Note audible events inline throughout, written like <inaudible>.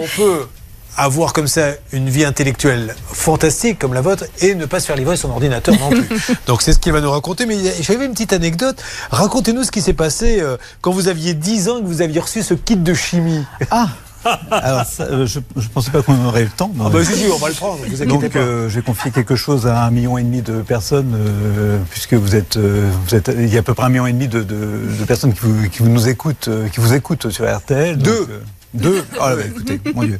on peut avoir comme ça une vie intellectuelle fantastique comme la vôtre et ne pas se faire livrer son ordinateur non plus. <laughs> Donc c'est ce qu'il va nous raconter. Mais j'avais une petite anecdote. Racontez-nous ce qui s'est passé euh, quand vous aviez 10 ans et que vous aviez reçu ce kit de chimie. Ah alors, euh, je ne pensais pas qu'on aurait le temps. Ah bah si, on va le prendre, vous Donc, euh, j'ai confié quelque chose à un million et demi de personnes, puisque vous êtes, vous êtes, il y a à peu près un million et demi de, personnes qui vous, qui vous, nous écoutent, qui vous écoutent sur RTL. Deux. Deux Ah, bah, écoutez, mon Dieu.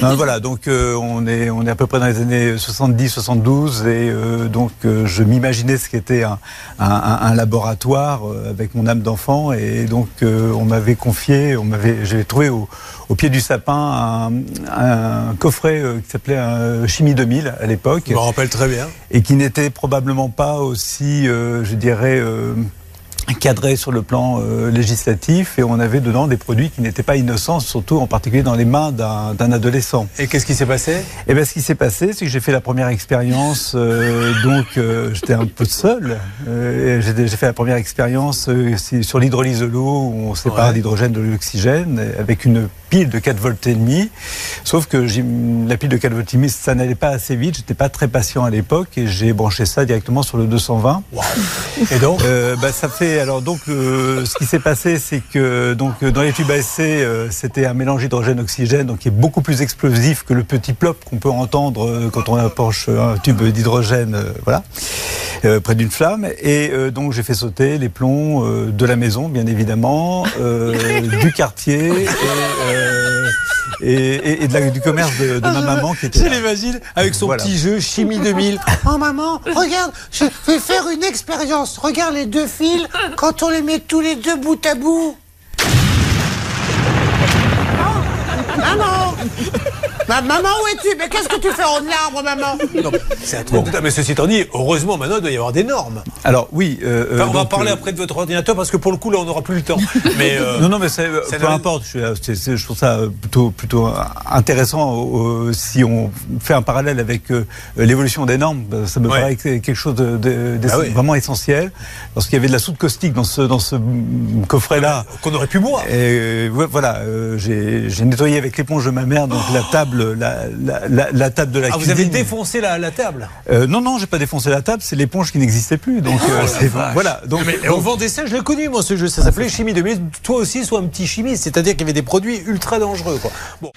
voilà, donc euh, on, est, on est à peu près dans les années 70-72 et euh, donc euh, je m'imaginais ce qu'était un, un, laboratoire avec mon âme d'enfant et donc on m'avait confié, on m'avait, j'ai trouvé au, au, pied du sapin un, coffret qui s'appelait Chimie 2000 à l'époque. Je me rappelle très bien. Et qui n'était probablement pas aussi, je dirais, cadré sur le plan euh, législatif et on avait dedans des produits qui n'étaient pas innocents, surtout en particulier dans les mains d'un adolescent. Et qu'est-ce qui s'est passé? Eh bien, ce qui s'est passé, c'est que j'ai fait la première expérience, euh, donc euh, j'étais un peu seul. j'ai fait la première expérience sur l'hydrolyse de l'eau, où on sépare l'hydrogène de l'oxygène, avec une pile de 4 volts et demi. Sauf que la pile de 4 volts et demi, ça n'allait pas assez vite. J'étais pas très patient à l'époque et j'ai branché ça directement sur le 220. Et donc bah, Ça fait alors donc ce qui s'est passé, c'est que donc dans les tubes à essai, euh, c'était un mélange hydrogène-oxygène, donc qui est beaucoup plus explosif que le petit plop qu'on peut entendre euh, quand on approche un tube d'hydrogène, euh, voilà, près d'une flamme. Et donc j'ai fait sauter les plombs de la maison, bien évidemment, du quartier et, et, de la, du commerce de, ma maman qui était. L'imagine avec son petit jeu Chimie 2000. <laughs> Oh maman, regarde, je vais faire une expérience. Regarde les deux fils quand on les met tous les deux bout à bout. Maman <laughs> Maman, où es-tu? Mais qu'est-ce que tu fais en arbre, maman? Non, c'est un truc. Mais ceci étant dit, heureusement, maintenant, il doit y avoir des normes. Alors, oui. Euh, euh, on va parler euh, après de votre ordinateur parce que pour le coup, là, on n'aura plus le temps. <laughs> Mais, non, non, mais peu importe. Je, je, trouve ça plutôt, plutôt intéressant si on fait un parallèle avec l'évolution des normes. Ça me paraît quelque chose de, de, ah vraiment essentiel. Parce qu'il y avait de la soude caustique dans ce, dans ce coffret-là. Qu'on aurait pu boire. Et voilà, j'ai nettoyé avec l'éponge de ma mère donc la table la, table de la ah, cuisine. Vous avez défoncé la, table euh, Non, non, j'ai pas défoncé la table. C'est l'éponge qui n'existait plus. Donc euh, voilà. Donc, mais, on vendait ça. Je l'ai connu moi ce jeu. Ça s'appelait Chimie 2000. Toi aussi, sois un petit chimiste. C'est-à-dire qu'il y avait des produits ultra dangereux. Quoi. Bon.